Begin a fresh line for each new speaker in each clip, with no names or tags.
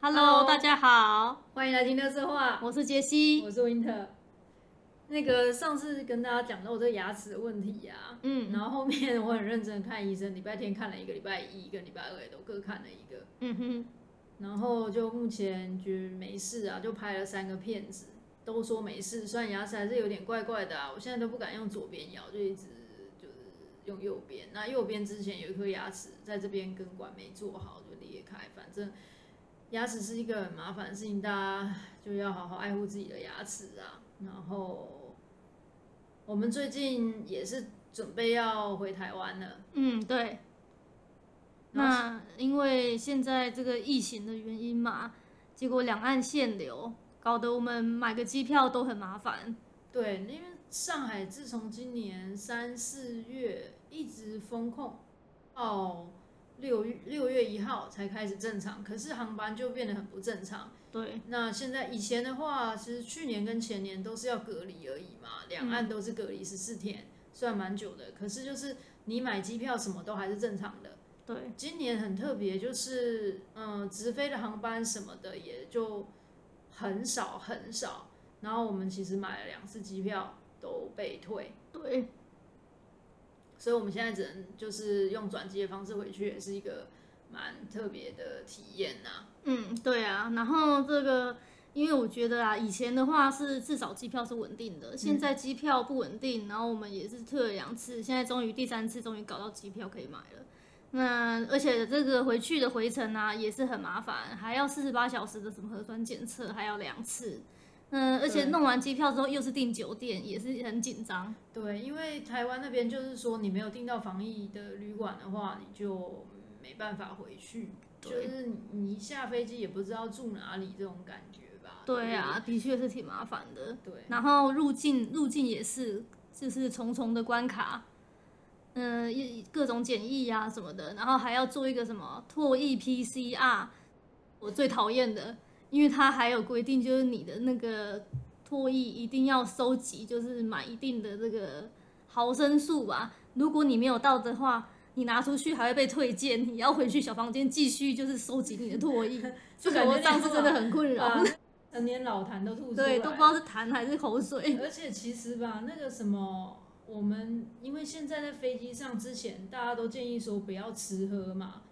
Hello，大家好，
欢迎来听乐色话。
我是杰西，
我是 Winter。那个上次跟大家讲到我这个牙齿的问题呀、啊，嗯，然后后面我很认真的看医生，礼拜天看了一个，礼拜一跟礼拜二也都各看了一个，嗯哼，然后就目前觉得没事啊，就拍了三个片子，都说没事，虽然牙齿还是有点怪怪的啊，我现在都不敢用左边咬，就一直就是用右边。那右边之前有一颗牙齿在这边根管没做好就裂开，反正。牙齿是一个很麻烦的事情，大家就要好好爱护自己的牙齿啊。然后我们最近也是准备要回台湾了。
嗯，对。那因为现在这个疫情的原因嘛，结果两岸限流，搞得我们买个机票都很麻烦。
对，因为上海自从今年三四月一直封控，哦。六月六月一号才开始正常，可是航班就变得很不正常。
对，
那现在以前的话，其实去年跟前年都是要隔离而已嘛，两岸都是隔离十四天，算蛮久的。可是就是你买机票什么都还是正常的。
对，
今年很特别，就是嗯，直飞的航班什么的也就很少很少。然后我们其实买了两次机票都被退。
对。
所以我们现在只能就是用转机的方式回去，也是一个蛮特别的体验呐、啊。
嗯，对啊。然后这个，因为我觉得啊，以前的话是至少机票是稳定的，现在机票不稳定，然后我们也是退了两次，现在终于第三次终于搞到机票可以买了。那而且这个回去的回程啊也是很麻烦，还要四十八小时的什么核酸检测，还要两次。嗯，而且弄完机票之后又是订酒店，也是很紧张。
对，因为台湾那边就是说，你没有订到防疫的旅馆的话，你就没办法回去。就是你一下飞机也不知道住哪里，这种感觉吧？
对啊，的确是挺麻烦的。
对，
然后入境入境也是，就是重重的关卡。嗯，各种检疫呀什么的，然后还要做一个什么唾液 PCR，我最讨厌的。因为它还有规定，就是你的那个唾液一定要收集，就是买一定的这个毫升数吧。如果你没有到的话，你拿出去还会被退件，你要回去小房间继续就是收集你的唾液。就感觉上次真的很困扰，
啊，成年老痰都吐出来，
对，都不知道是痰还是口水。
而且其实吧，那个什么，我们因为现在在飞机上之前，大家都建议说不要吃喝嘛。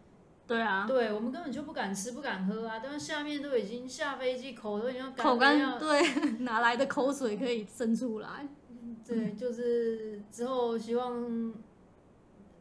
对啊，
对我们根本就不敢吃不敢喝啊！但是下面都已经下飞机，口都已经要
口干，对，哪来的口水可以生出来？
对，就是之后希望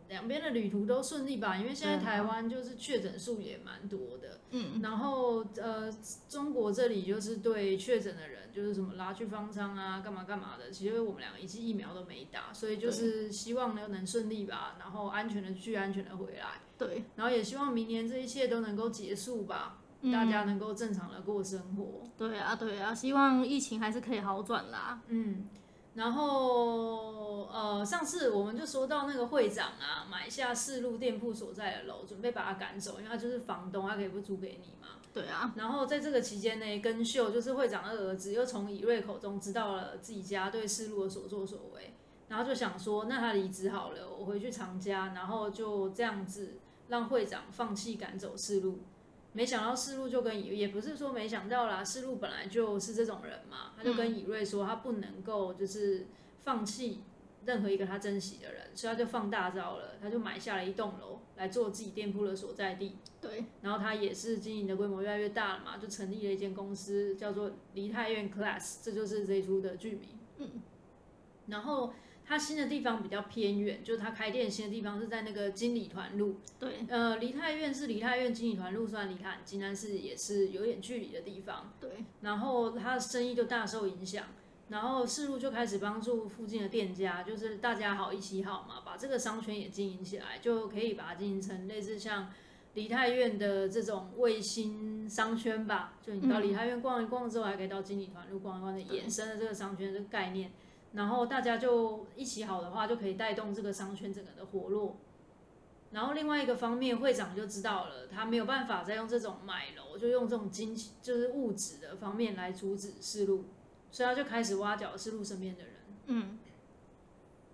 两边的旅途都顺利吧。因为现在台湾就是确诊数也蛮多的，嗯，然后呃，中国这里就是对确诊的人。就是什么拉去方舱啊，干嘛干嘛的。其实我们两个一剂疫苗都没打，所以就是希望呢能顺利吧，然后安全的去，安全的回来。
对，
然后也希望明年这一切都能够结束吧，嗯、大家能够正常的过生活。
对啊，对啊，希望疫情还是可以好转啦。
嗯。然后，呃，上次我们就说到那个会长啊，买下四路店铺所在的楼，准备把他赶走，因为他就是房东，他可以不租给你嘛。
对啊。
然后在这个期间呢，根秀就是会长的儿子，又从以瑞口中知道了自己家对四路的所作所为，然后就想说，那他离职好了，我回去长家，然后就这样子让会长放弃赶走四路。没想到世路就跟以，也不是说没想到啦，世路本来就是这种人嘛，他就跟以瑞说，他不能够就是放弃任何一个他珍惜的人，所以他就放大招了，他就买下了一栋楼来做自己店铺的所在地。
对，
然后他也是经营的规模越来越大了嘛，就成立了一间公司，叫做梨泰院 Class，这就是这一出的剧名。嗯，然后。他新的地方比较偏远，就是他开店新的地方是在那个金里团路。
对，
呃，梨泰院是梨泰院，金里团路虽然离他很近，但是也是有点距离的地方。
对，
然后他的生意就大受影响，然后世路就开始帮助附近的店家，就是大家好一起好嘛，把这个商圈也经营起来，就可以把它经营成类似像梨泰院的这种卫星商圈吧。就你到梨泰院逛一逛之后，还可以到金里团路逛一逛的，衍生的这个商圈这个概念。然后大家就一起好的话，就可以带动这个商圈整个的活络。然后另外一个方面，会长就知道了，他没有办法再用这种买楼，就用这种金钱，就是物质的方面来阻止世禄，所以他就开始挖角世路身边的人。嗯，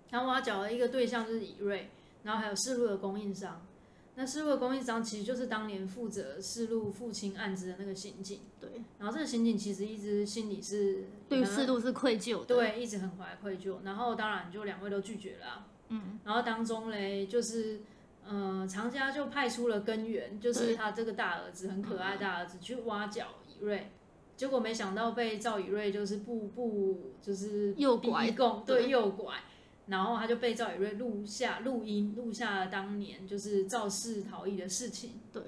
他挖角的一个对象就是以瑞，然后还有世路的供应商。那四路的供应商其实就是当年负责四路父亲案子的那个刑警。
对。
然后这个刑警其实一直心里是
对四路是愧疚的。
对，一直很怀愧疚。然后当然就两位都拒绝了啊。嗯。然后当中嘞，就是呃，长家就派出了根源，就是他这个大儿子很可爱大儿子去挖角以瑞，结果没想到被赵以瑞就是步步就是
诱拐，
对，诱拐。然后他就被赵以瑞录下录音，录下了当年就是肇事逃逸的事情。
对。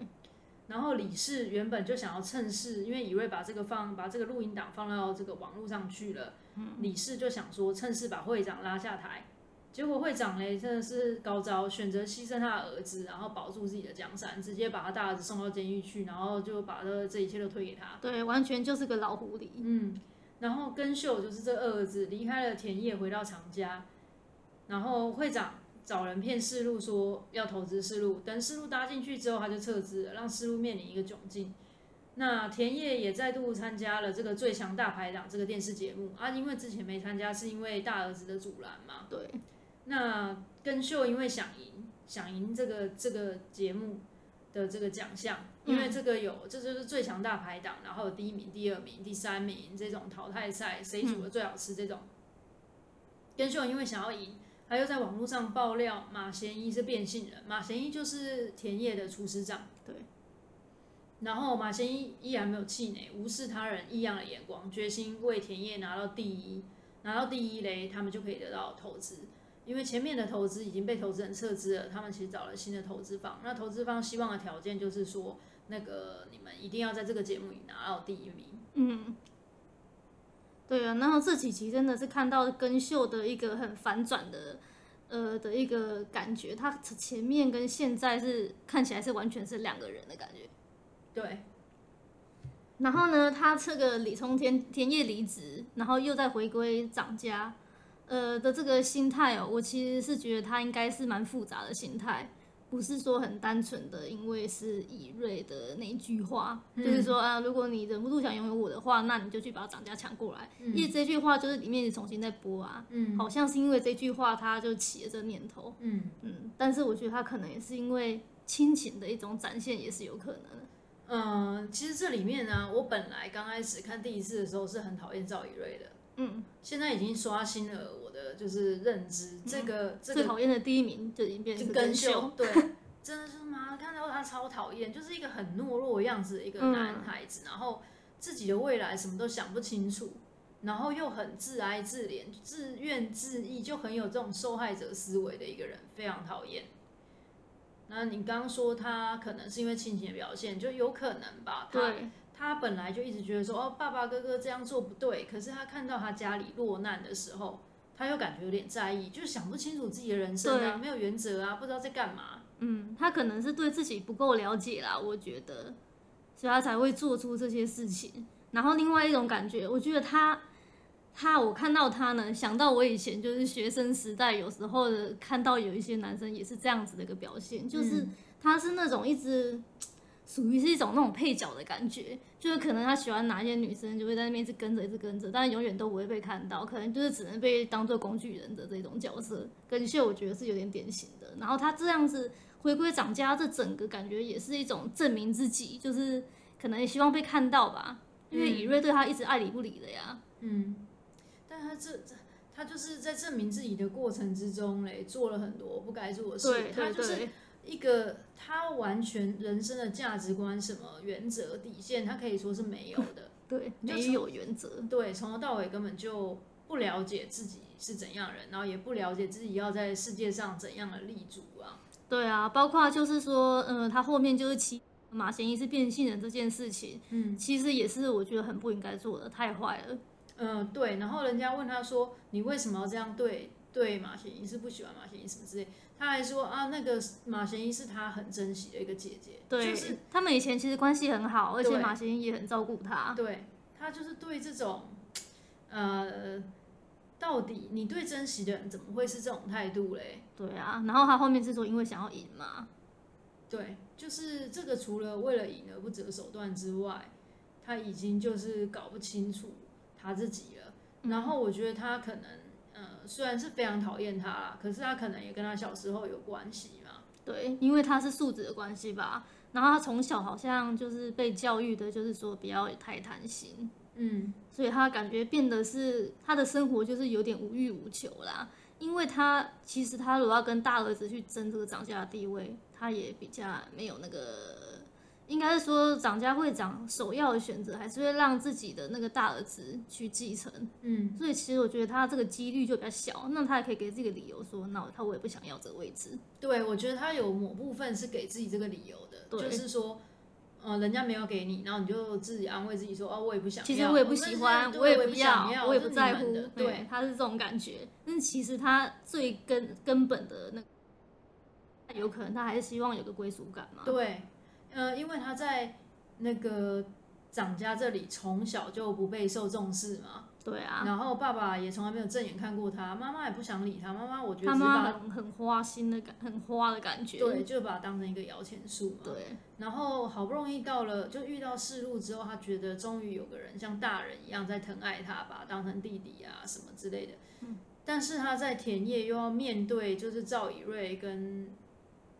然后李氏原本就想要趁势，因为以瑞把这个放把这个录音档放到这个网络上去了。嗯。李氏就想说趁势把会长拉下台，结果会长嘞真的是高招，选择牺牲他的儿子，然后保住自己的江山，直接把他大儿子送到监狱去，然后就把这这一切都推给他。
对，完全就是个老狐狸。
嗯。然后根秀就是这二儿子离开了田野，回到长家。然后会长找人骗四路说要投资四路，等四路搭进去之后，他就撤资了，让四路面临一个窘境。那田野也再度参加了这个最强大排档这个电视节目啊，因为之前没参加是因为大儿子的阻拦嘛。
对。
那根秀因为想赢，想赢这个这个节目的这个奖项，因为这个有、嗯、这就是最强大排档，然后有第一名、第二名、第三名这种淘汰赛，谁煮的最好吃这种。根、嗯、秀因为想要赢。他又在网络上爆料马贤一是变性人，马贤一就是田野的厨师长。
对。
然后马贤一依然没有气馁，无视他人异样的眼光，决心为田野拿到第一，拿到第一嘞，他们就可以得到投资。因为前面的投资已经被投资人撤资了，他们其实找了新的投资方。那投资方希望的条件就是说，那个你们一定要在这个节目里拿到第一名。
嗯。对啊，然后这几集真的是看到根秀的一个很反转的，呃的一个感觉，他前面跟现在是看起来是完全是两个人的感觉。
对。
然后呢，他这个李从田田野离职，然后又再回归长家，呃的这个心态哦，我其实是觉得他应该是蛮复杂的心态。不是说很单纯的，因为是以瑞的那一句话，嗯、就是说啊，如果你忍不住想拥有我的话，那你就去把长家抢过来。嗯、因为这句话就是里面重新在播啊，嗯，好像是因为这句话他就起了这念头，嗯嗯，但是我觉得他可能也是因为亲情的一种展现，也是有可能的。
嗯，其实这里面呢，我本来刚开始看第一次的时候是很讨厌赵以瑞的，嗯，现在已经刷新了我的就是认知，嗯、这个这个
最讨厌的第一名就已经变成根秀，
对。真的是妈，看到他超讨厌，就是一个很懦弱的样子的一个男孩子，嗯，然后自己的未来什么都想不清楚，然后又很自哀自怜、自怨自艾，就很有这种受害者思维的一个人，非常讨厌。那你刚刚说他可能是因为亲情的表现，就有可能吧？他他本来就一直觉得说，哦，爸爸哥哥这样做不对，可是他看到他家里落难的时候，他又感觉有点在意，就是想不清楚自己的人生啊，没有原则啊，不知道在干嘛。
嗯，他可能是对自己不够了解啦，我觉得，所以他才会做出这些事情。然后另外一种感觉，我觉得他，他我看到他呢，想到我以前就是学生时代，有时候看到有一些男生也是这样子的一个表现，就是他是那种一直。属于是一种那种配角的感觉，就是可能他喜欢哪一些女生，就会在那边一直跟着，一直跟着，但是永远都不会被看到，可能就是只能被当做工具人的这种角色。根秀我觉得是有点典型的，然后他这样子回归长家，这整个感觉也是一种证明自己，就是可能也希望被看到吧，因为以瑞对他一直爱理不理的呀。
嗯，但他这这他就是在证明自己的过程之中嘞，做了很多不该做的事，他就是。一个他完全人生的价值观、什么原则、底线，他可以说是没有的。
对，没有原则。
对，从头到尾根本就不了解自己是怎样人，然后也不了解自己要在世界上怎样的立足啊。
对啊，包括就是说，嗯，他后面就是其马贤一是变性人这件事情，嗯，其实也是我觉得很不应该做的，太坏了。
嗯，对。然后人家问他说：“你为什么要这样对对马贤一？是不喜欢马贤一什么之类？”他还说啊，那个马贤一是他很珍惜的一个姐姐，
对，
就是
他们以前其实关系很好，而且马贤一也很照顾他。
对，他就是对这种，呃，到底你对珍惜的人怎么会是这种态度嘞？
对啊，然后他后面是说因为想要赢嘛，
对，就是这个除了为了赢而不择手段之外，他已经就是搞不清楚他自己了。嗯、然后我觉得他可能。虽然是非常讨厌他啦，可是他可能也跟他小时候有关系嘛。
对，因为他是素质的关系吧。然后他从小好像就是被教育的，就是说不要太贪心。嗯，所以他感觉变得是他的生活就是有点无欲无求啦。因为他其实他如果要跟大儿子去争这个涨价的地位，他也比较没有那个。应该是说，长家会长首要的选择还是会让自己的那个大儿子去继承。嗯，所以其实我觉得他这个几率就比较小。那他也可以给自己个理由说，那他我也不想要这个位置。
对，我觉得他有某部分是给自己这个理由的，对就是说，呃，人家没有给你，然后你就自己安慰自己说，哦，我也不想要。
其实我也不喜欢，我也不要，我，也不在乎。
对，
对，他是这种感觉。但是其实他最根根本的那个，有可能他还是希望有个归属感嘛。
对。呃，因为他在那个长家这里从小就不被受重视嘛，
对啊，
然后爸爸也从来没有正眼看过他，妈妈也不想理他，妈妈我觉得
他妈很很花心的感，很花的感觉，
对，就把他当成一个摇钱树嘛，
对，
然后好不容易到了，就遇到世路之后，他觉得终于有个人像大人一样在疼爱他，把他当成弟弟啊什么之类的，嗯，但是他在田野又要面对就是赵以瑞跟。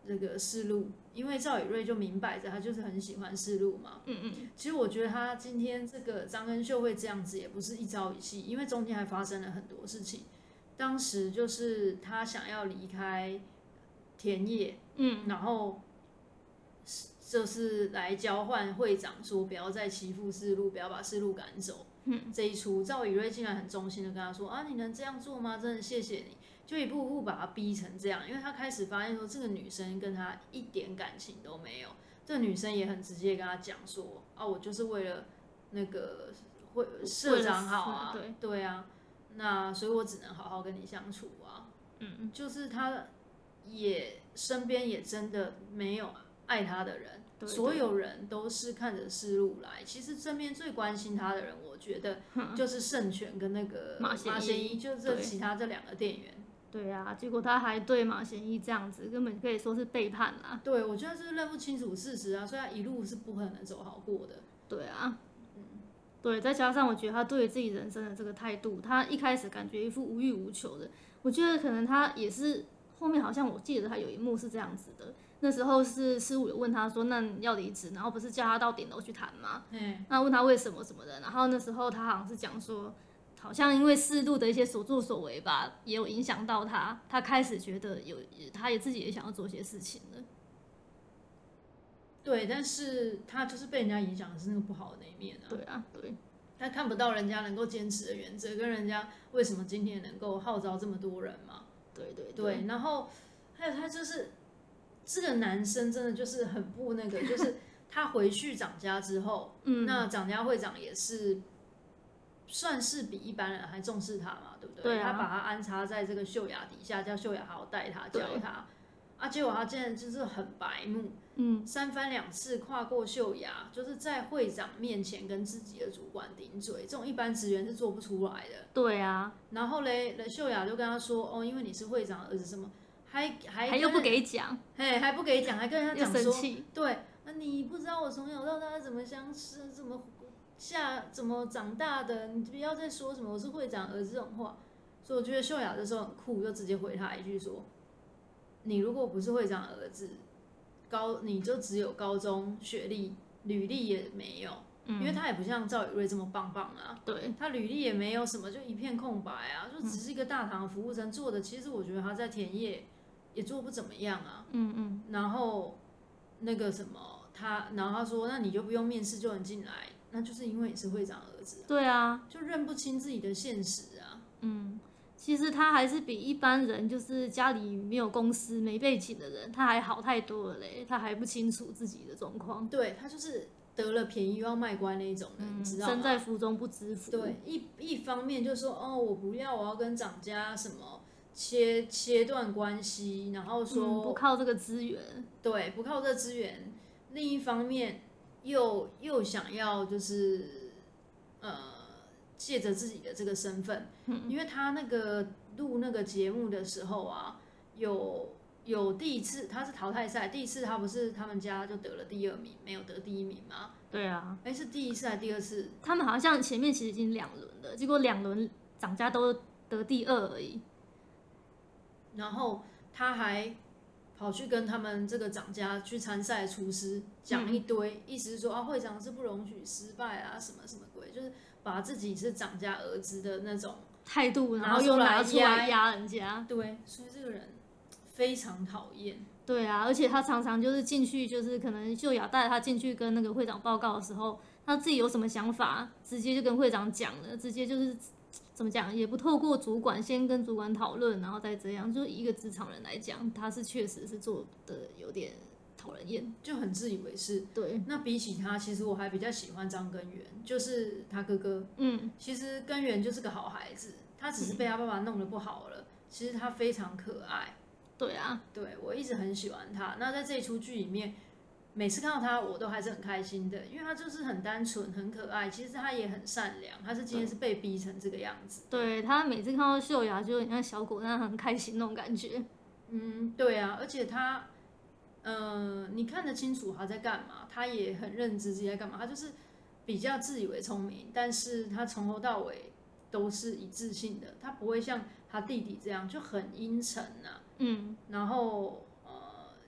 这个世路，因为赵以瑞就明摆着他就是很喜欢世路嘛。嗯嗯。其实我觉得他今天这个张恩秀会这样子，也不是一朝一夕，因为中间还发生了很多事情。当时就是他想要离开田野，嗯，然后就是来交换会长说不要再欺负世路，不要把世路赶走。嗯。这一出，赵以瑞竟然很衷心的跟他说：“啊，你能这样做吗？真的谢谢你。”就一步步把他逼成这样，因为他开始发现说这个女生跟他一点感情都没有。这个女生也很直接跟他讲说：“啊，我就是为了那个会社长好啊，对对啊，那所以我只能好好跟你相处啊。”嗯，就是他也身边也真的没有爱他的人，对对对，所有人都是看着思路来。其实身边最关心他的人，我觉得就是圣权跟那个马贤一，就这其他这两个店员。
对啊，结果他还对马贤义这样子，根本可以说是背叛啦。
对，我觉得这是认不清楚事实啊，所以他一路是不可能走好过的。
对啊，嗯，对，再加上我觉得他对自己人生的这个态度，他一开始感觉一副无欲无求的，我觉得可能他也是后面好像我记得他有一幕是这样子的，那时候是师傅有问他说，那你要离职，然后不是叫他到顶楼去谈吗？嗯，那问他为什么什么的，然后那时候他好像是讲说。好像因为四度的一些所作所为吧，也有影响到他，他开始觉得有，他也自己也想要做些事情了。
对，但是他就是被人家影响的是那个不好的那一面啊。
对啊，对，
他看不到人家能够坚持的原则，跟人家为什么今天能够号召这么多人嘛。
对对对，
对，然后还有他就是这个男生真的就是很不那个，就是他回去长家之后，嗯，那长家会长也是。算是比一般人还重视他嘛，对不对？对啊、他把他安插在这个秀雅底下，叫秀雅好好带他，教他。啊，结果他竟然就是很白目，嗯，三番两次跨过秀雅，就是在会长面前跟自己的主管顶嘴，这种一般职员是做不出来的。
对啊。
然后嘞，秀雅就跟他说：“哦，因为你是会长儿子，什么还还
还又不给讲，
嘿，还不给讲，还跟他讲说，对，那你不知道我从小到大怎么相识，怎么。”下怎么长大的？你不要再说什么我是会长儿子这种话。所以我觉得秀雅这时候很酷，就直接回他一句说：“你如果不是会长儿子，高你就只有高中学历，履历也没有，嗯、因为他也不像赵宇瑞这么棒棒啊。对，他履历也没有什么，就一片空白啊，就只是一个大堂服务生做的。其实我觉得他在田野也做不怎么样啊。嗯嗯。然后那个什么，他然后他说：那你就不用面试就能进来。”那就是因为你是会长儿子，
对啊，
就认不清自己的现实啊。
嗯，其实他还是比一般人，就是家里没有公司、没背景的人，他还好太多了嘞。他还不清楚自己的状况，
对，他就是得了便宜又要卖乖那一种人，嗯、你知道吗？
身在福中不知福。
对，一一方面就说哦，我不要，我要跟长家什么切切断关系，然后说、嗯、
不靠这个资源，
对，不靠这个资源。另一方面。又又想要就是，呃，借着自己的这个身份，嗯、因为他那个录那个节目的时候啊，有有第一次他是淘汰赛，第一次他不是他们家就得了第二名，没有得第一名吗？
对啊，
哎，是第一次还是第二次？
他们好像前面其实已经两轮了，结果两轮长家都得第二而已。
然后他还跑去跟他们这个长家去参赛厨师讲一堆，嗯、意思是说啊，会长是不容许失败啊，什么什么鬼，就是把自己是长家儿子的那种
态度，然后又拿出来压人家。
对，所以这个人非常讨厌。
对啊，而且他常常就是进去，就是可能秀雅带他进去跟那个会长报告的时候，他自己有什么想法，直接就跟会长讲了，直接就是。怎么讲？也不透过主管先跟主管讨论，然后再这样。就一个职场人来讲，他是确实是做的有点讨人厌，
就很自以为是。
对。
那比起他，其实我还比较喜欢张根源，就是他哥哥。
嗯。
其实根源就是个好孩子，他只是被他爸爸弄得不好了。嗯、其实他非常可爱。
对啊。
对，我一直很喜欢他。那在这一出剧里面。每次看到他，我都还是很开心的，因为他就是很单纯、很可爱。其实他也很善良，他是今天是被逼成这个样子。
对，他每次看到秀雅，就很像小狗那样很开心那种感觉。
嗯，对啊，而且他，嗯、呃，你看得清楚他在干嘛，他也很认知自己在干嘛。他就是比较自以为聪明，但是他从头到尾都是一致性的，他不会像他弟弟这样就很阴沉呐、啊。
嗯，
然后。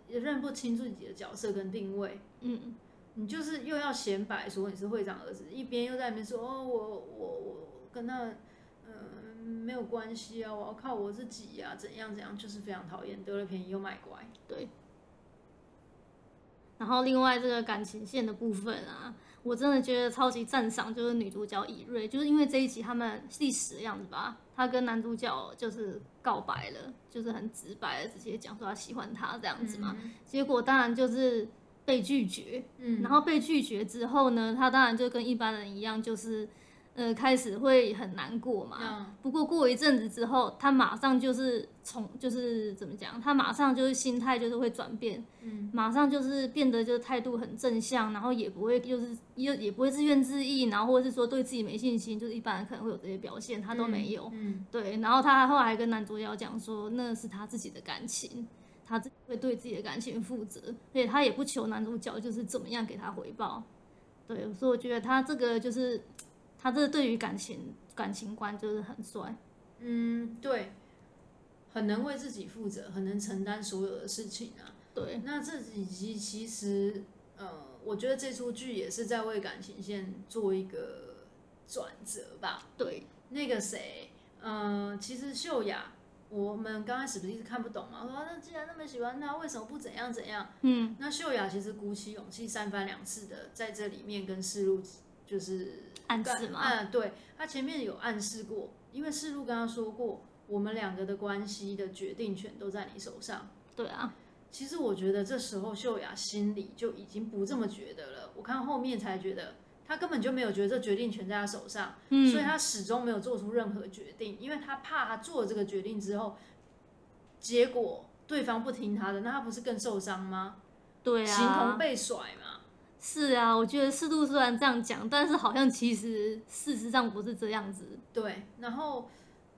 也认不清自己的角色跟定位，
嗯，
你就是又要显摆说你是会长儿子，一边又在那边说哦，我我我跟他，嗯、呃，没有关系啊，我要靠我自己呀、啊，怎样怎样，就是非常讨厌，得了便宜又卖乖，
对。然后另外这个感情线的部分啊，我真的觉得超级赞赏，就是女主角以瑞，就是因为这一集他们历史的样子吧。她跟男主角就是告白了，就是很直白的直接讲说她喜欢他这样子嘛。嗯、结果当然就是被拒绝，嗯，然后被拒绝之后呢，她当然就跟一般人一样，就是。呃，开始会很难过嘛。嗯、不过过一阵子之后，他马上就是从就是怎么讲，他马上就是心态就是会转变，
嗯，
马上就是变得就是态度很正向，然后也不会就是又也不会自怨自艾，然后或者是说对自己没信心，就是一般人可能会有这些表现，他都没有。
嗯，嗯
对。然后他后来还跟男主角讲说，那是他自己的感情，他自己会对自己的感情负责，所以他也不求男主角就是怎么样给他回报。对，所以我觉得他这个就是。他这对于感情感情观就是很帅，
嗯，对，很能为自己负责，很能承担所有的事情啊。
对，
那这以及其实，呃，我觉得这出剧也是在为感情线做一个转折吧。
对，
那个谁，嗯、呃，其实秀雅，我们刚开始不是一直看不懂嘛，说那既然那么喜欢他，为什么不怎样怎样？
嗯，
那秀雅其实鼓起勇气三番两次的在这里面跟世路就是。
暗示吗？
嗯，对，他前面有暗示过，因为世路跟他说过，我们两个的关系的决定权都在你手上。
对啊，
其实我觉得这时候秀雅心里就已经不这么觉得了。我看后面才觉得，他根本就没有觉得这决定权在他手上，
嗯，
所以他始终没有做出任何决定，因为他怕他做了这个决定之后，结果对方不听他的，那他不是更受伤吗？
对啊，
形同被甩嘛。
是啊，我觉得世路虽然这样讲，但是好像其实事实上不是这样子。
对，然后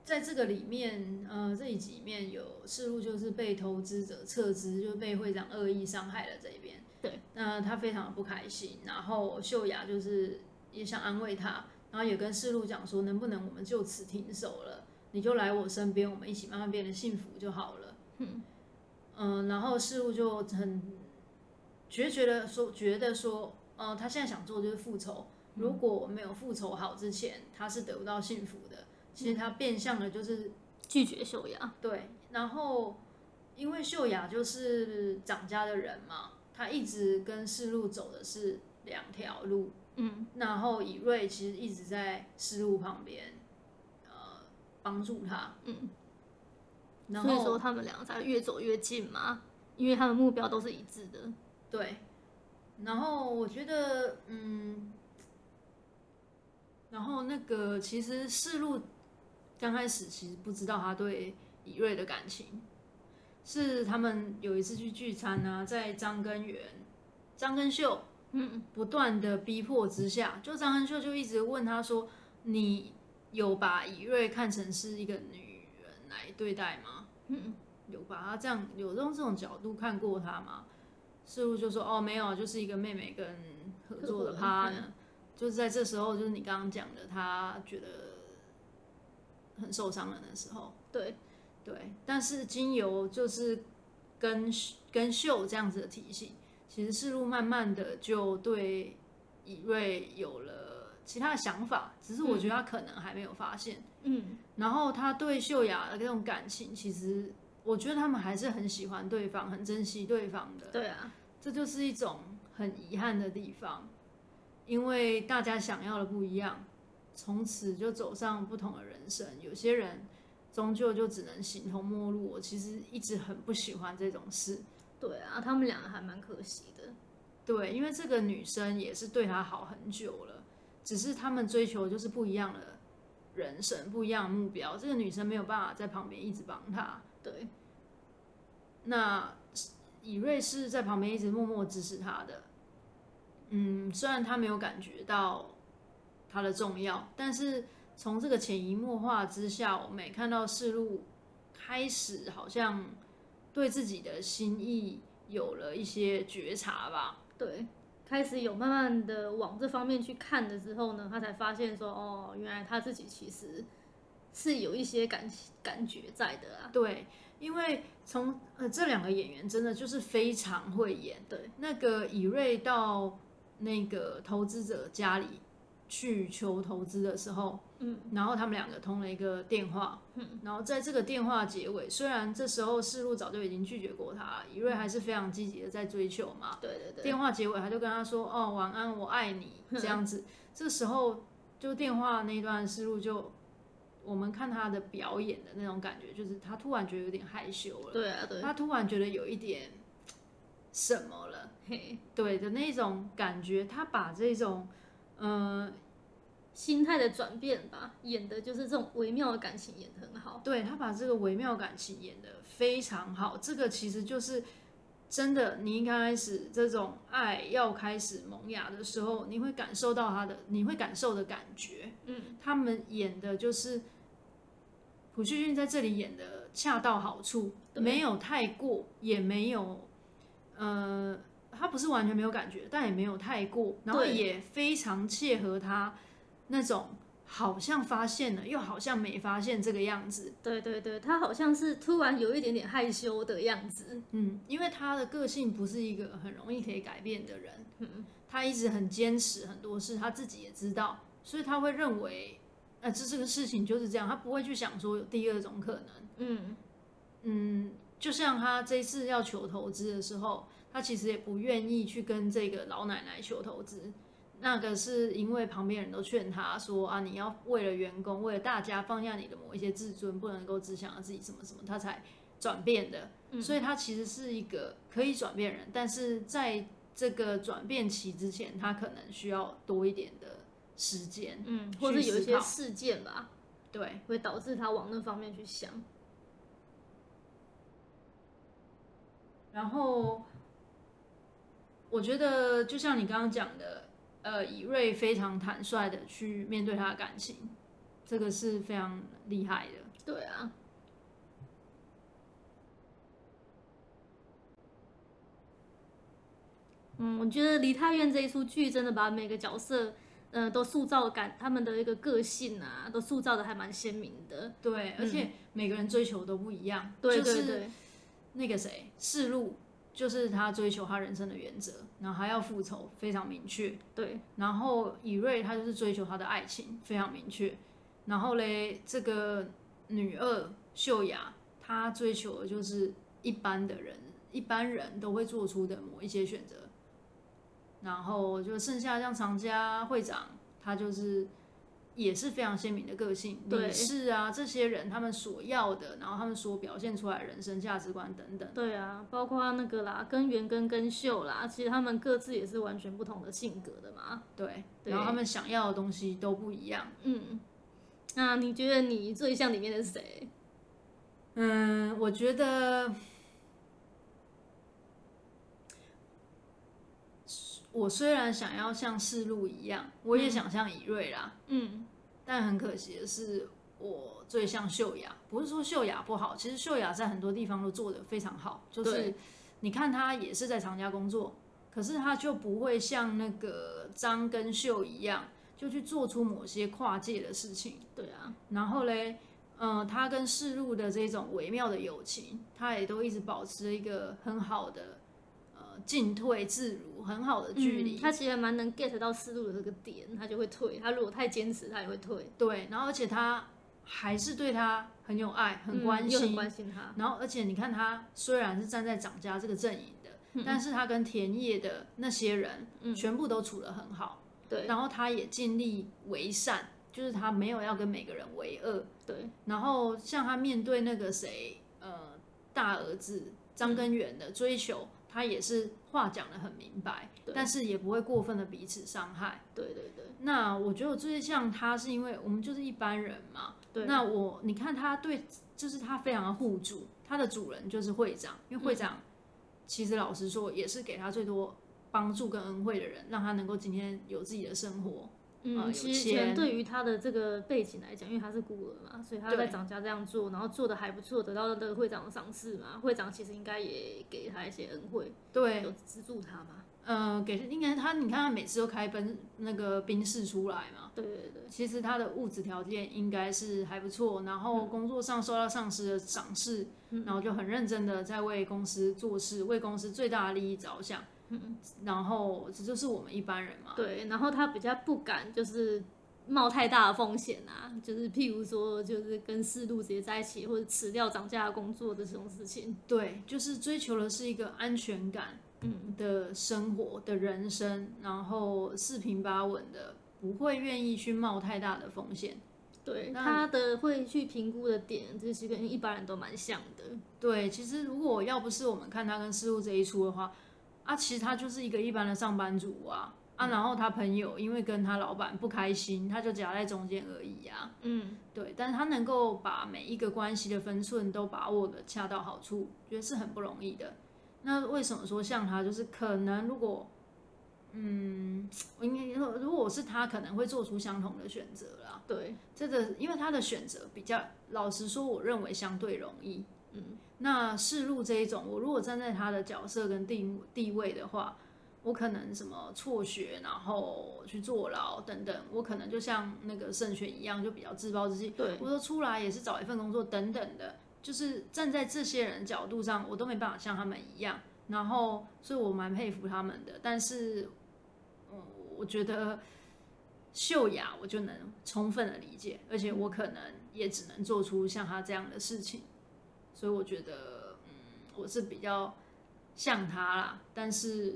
在这个里面，呃，这一集里面有世路就是被投资者撤资，就被会长恶意伤害了这一边。
对，
那、呃、他非常的不开心，然后秀雅就是也想安慰他，然后也跟世路讲说，能不能我们就此停手了？你就来我身边，我们一起慢慢变得幸福就好了。
嗯，
嗯、呃，然后世路就很。觉得觉得说觉得说，呃，他现在想做就是复仇。如果没有复仇好之前，他是得不到幸福的。其实他变相的就是
拒绝秀雅。
对，然后因为秀雅就是长家的人嘛，他一直跟世路走的是两条路。
嗯，
然后以瑞其实一直在世路旁边，呃，帮助他。
嗯，所以说他们两个才越走越近嘛，因为他们目标都是一致的。
对，然后我觉得，嗯，然后那个其实世路刚开始其实不知道他对以瑞的感情，是他们有一次去聚餐啊，在张根源、张根秀，嗯，不断的逼迫之下，就张根秀就一直问他说：“你有把以瑞看成是一个女人来对待吗？
嗯，
有把他这样有用这种角度看过他吗？”世路就说：“哦，没有，就是一个妹妹跟合作的趴呢。”就是在这时候，就是你刚刚讲的，他觉得很受伤了的时候。
对，
对。但是经由就是跟跟秀这样子的体型，其实世路慢慢的就对以瑞有了其他的想法，只是我觉得他可能还没有发现。嗯，然后他对秀雅的这种感情，其实我觉得他们还是很喜欢对方，很珍惜对方的。
对啊，
这就是一种很遗憾的地方，因为大家想要的不一样，从此就走上不同的人生。有些人。终究就只能形同陌路。我其实一直很不喜欢这种事。
对啊，他们两个还蛮可惜的。
对，因为这个女生也是对他好很久了，只是他们追求就是不一样的人生，不一样的目标。这个女生没有办法在旁边一直帮他。
对。
那以瑞是在旁边一直默默支持他的。嗯，虽然他没有感觉到他的重要，但是。从这个潜移默化之下，我们也看到世路开始好像对自己的心意有了一些觉察吧。
对，开始有慢慢的往这方面去看的时候呢，他才发现说，哦，原来他自己其实是有一些感感觉在的啊。
对，因为从呃这两个演员真的就是非常会演。
对，
那个以瑞到那个投资者家里去求投资的时候。嗯，然后他们两个通了一个电话，嗯，然后在这个电话结尾，虽然这时候世路早就已经拒绝过他，以瑞还是非常积极的在追求嘛。
对对对。
电话结尾，他就跟他说：“哦，晚安，我爱你。”这样子。这时候就电话那一段思路就，我们看他的表演的那种感觉，就是他突然觉得有点害羞了。
对啊，对。
他突然觉得有一点什么了，嘿，对的那种感觉，他把这种，嗯、呃。
心态的转变吧，演的就是这种微妙的感情，演得很好。
对，他把这个微妙感情演得非常好，这个其实就是真的。你一开始这种爱要开始萌芽的时候，你会感受到他的，你会感受的感觉。嗯，他们演的就是朴叙俊在这里演的恰到好处，没有太过，也没有，呃，他不是完全没有感觉，但也没有太过，然后也非常切合他。那种好像发现了，又好像没发现这个样子。
对对对，他好像是突然有一点点害羞的样子。
嗯，因为他的个性不是一个很容易可以改变的人。嗯，他一直很坚持很多事，他自己也知道，所以他会认为，呃，这这个事情就是这样，他不会去想说有第二种可能。嗯嗯，就像他这次要求投资的时候，他其实也不愿意去跟这个老奶奶求投资。那个是因为旁边人都劝他说啊，你要为了员工，为了大家放下你的某一些自尊，不能够只想着自己什么什么，他才转变的。嗯。所以他其实是一个可以转变人，但是在这个转变期之前，他可能需要多一点的时间，
嗯，或者有一些事件吧，
对，
会导致他往那方面去想。
然后我觉得，就像你刚刚讲的。呃，以瑞非常坦率的去面对他的感情，这个是非常厉害的。
对啊，嗯，我觉得《梨泰院》这一出剧真的把每个角色，呃，都塑造感，他们的一个个性啊，都塑造的还蛮鲜明的。
对，而且每个人追求都不一样。
对对对，
那个谁，世路。就是他追求他人生的原则，然后还要复仇，非常明确。
对，
然后以瑞他就是追求他的爱情，非常明确。然后嘞，这个女二秀雅，她追求的就是一般的人，一般人都会做出的某一些选择。然后就剩下像长家会长，他就是。也是非常鲜明的个性，对，是啊，这些人他们所要的，然后他们所表现出来的人生价值观等等。
对啊，包括那个啦，根源跟跟秀啦，其实他们各自也是完全不同的性格的嘛。
对，对，然后他们想要的东西都不一样。
嗯，那你觉得你最像里面的是谁？
嗯，我觉得。我虽然想要像世路一样，我也想像以瑞啦，嗯，但很可惜的是，我最像秀雅。不是说秀雅不好，其实秀雅在很多地方都做得非常好。就是你看她也是在长家工作，可是她就不会像那个张跟秀一样，就去做出某些跨界的事情。
对啊，
然后嘞，嗯，她跟世路的这种微妙的友情，她也都一直保持一个很好的呃进退自如，很好的距离。
嗯、他其实蛮能 get 到思路的这个点，他就会退。他如果太坚持，他也会退。
对，然后而且他还是对他很有爱，很关心，
嗯、很关心他。
然后而且你看他虽然是站在蒋家这个阵营的，嗯、但是他跟田野的那些人，嗯、全部都处得很好。对，然后他也尽力为善。就是他没有要跟每个人为恶，对。然后像他面对那个谁，呃，大儿子张根源的追求，嗯、他也是话讲得很明白，但是也不会过分的彼此伤害。对对对。那我觉得我最像他是因为我们就是一般人嘛。对。那我你看他对，就是他非常的护主，他的主人就是会长，因为会长其实老实说也是给他最多帮助跟恩惠的人，让他能够今天有自己的生活。
嗯，其实对于他的这个背景来讲，因为他是孤儿嘛，所以他在长家这样做，然后做的还不错，得到了那个会长的赏识嘛。会长其实应该也给他一些恩惠，对，有资助他嘛。
嗯、呃，给应该他，你看他每次都开奔那个宾士出来嘛。
对对对，
其实他的物质条件应该是还不错，然后工作上受到上司的赏识，嗯、然后就很认真的在为公司做事，为公司最大的利益着想。嗯，然后这就是我们一般人嘛。
对，然后他比较不敢就是冒太大的风险啊，就是譬如说，就是跟四路直接在一起，或者辞掉涨价的工作的这种事情。
对，就是追求的是一个安全感，嗯的生活的人生，然后四平八稳的，不会愿意去冒太大的风
险。对，他的会去评估的点，这是跟一般人都蛮像的。
对，其实如果要不是我们看他跟四路这一出的话。啊，其实他就是一个一般的上班族啊，啊，然后他朋友因为跟他老板不开心，他就夹在中间而已啊。嗯，对，但是他能够把每一个关系的分寸都把握的恰到好处，觉得是很不容易的。那为什么说像他，就是可能如果，嗯，我应该说，如果我是他，可能会做出相同的选择啦。对，这个因为他的选择比较，老实说，我认为相对容易。嗯。那世路这一种，我如果站在他的角色跟地地位的话，我可能什么辍学，然后去坐牢等等，我可能就像那个圣选一样，就比较自暴自弃。对，我说出来也是找一份工作等等的，就是站在这些人角度上，我都没办法像他们一样。然后，所以我蛮佩服他们的。但是，嗯，我觉得秀雅我就能充分的理解，而且我可能也只能做出像他这样的事情。所以我觉得，嗯，我是比较像他啦，但是，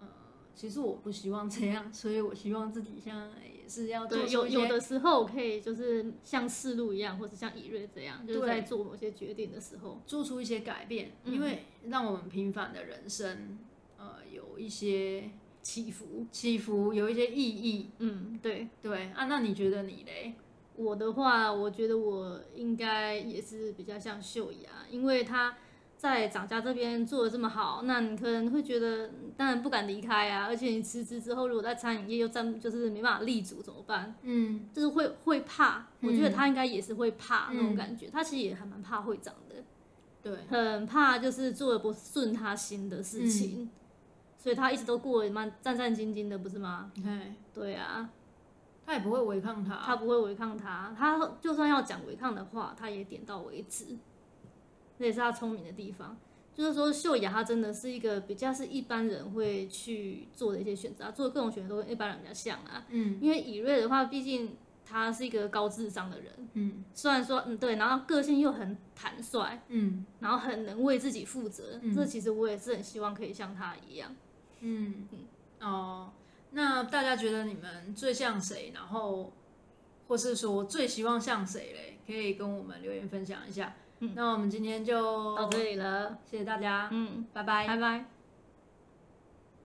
呃，其实我不希望这样，所以我希望自己像也是要做
有有的时候可以就是像世路一样，或者像以瑞这样，就是在做某些决定的时候
做出一些改变，嗯、因为让我们平凡的人生，呃，有一些起伏，起伏有一些意义。嗯，对对啊，那你觉得你嘞？
我的话，我觉得我应该也是比较像秀雅，因为他在蒋家这边做的这么好，那你可能会觉得，当然不敢离开啊。而且你辞职之后，如果在餐饮业又站，就是没办法立足怎么办？嗯，就是会会怕。我觉得他应该也是会怕那种感觉，嗯、他其实也还蛮怕会长的，对，很怕就是做的不顺他心的事情，嗯、所以他一直都过得蛮战战兢兢的，不是吗？
对，
对啊。
他也不会违抗他，
他不会违抗他，他就算要讲违抗的话，他也点到为止，这也是他聪明的地方。就是说，秀雅她真的是一个比较是一般人会去做的一些选择，做的各种选择都跟一般人比较像啊。嗯，因为以瑞的话，毕竟他是一个高智商的人，嗯，虽然说嗯对，然后个性又很坦率，嗯，然后很能为自己负责，嗯，这其实我也是很希望可以像他一样，
嗯嗯哦。那大家觉得你们最像谁？然后，或是说最希望像谁嘞？可以跟我们留言分享一下。嗯，那我们今天就
到这里了，
谢谢大家。
嗯，
拜拜，
拜拜。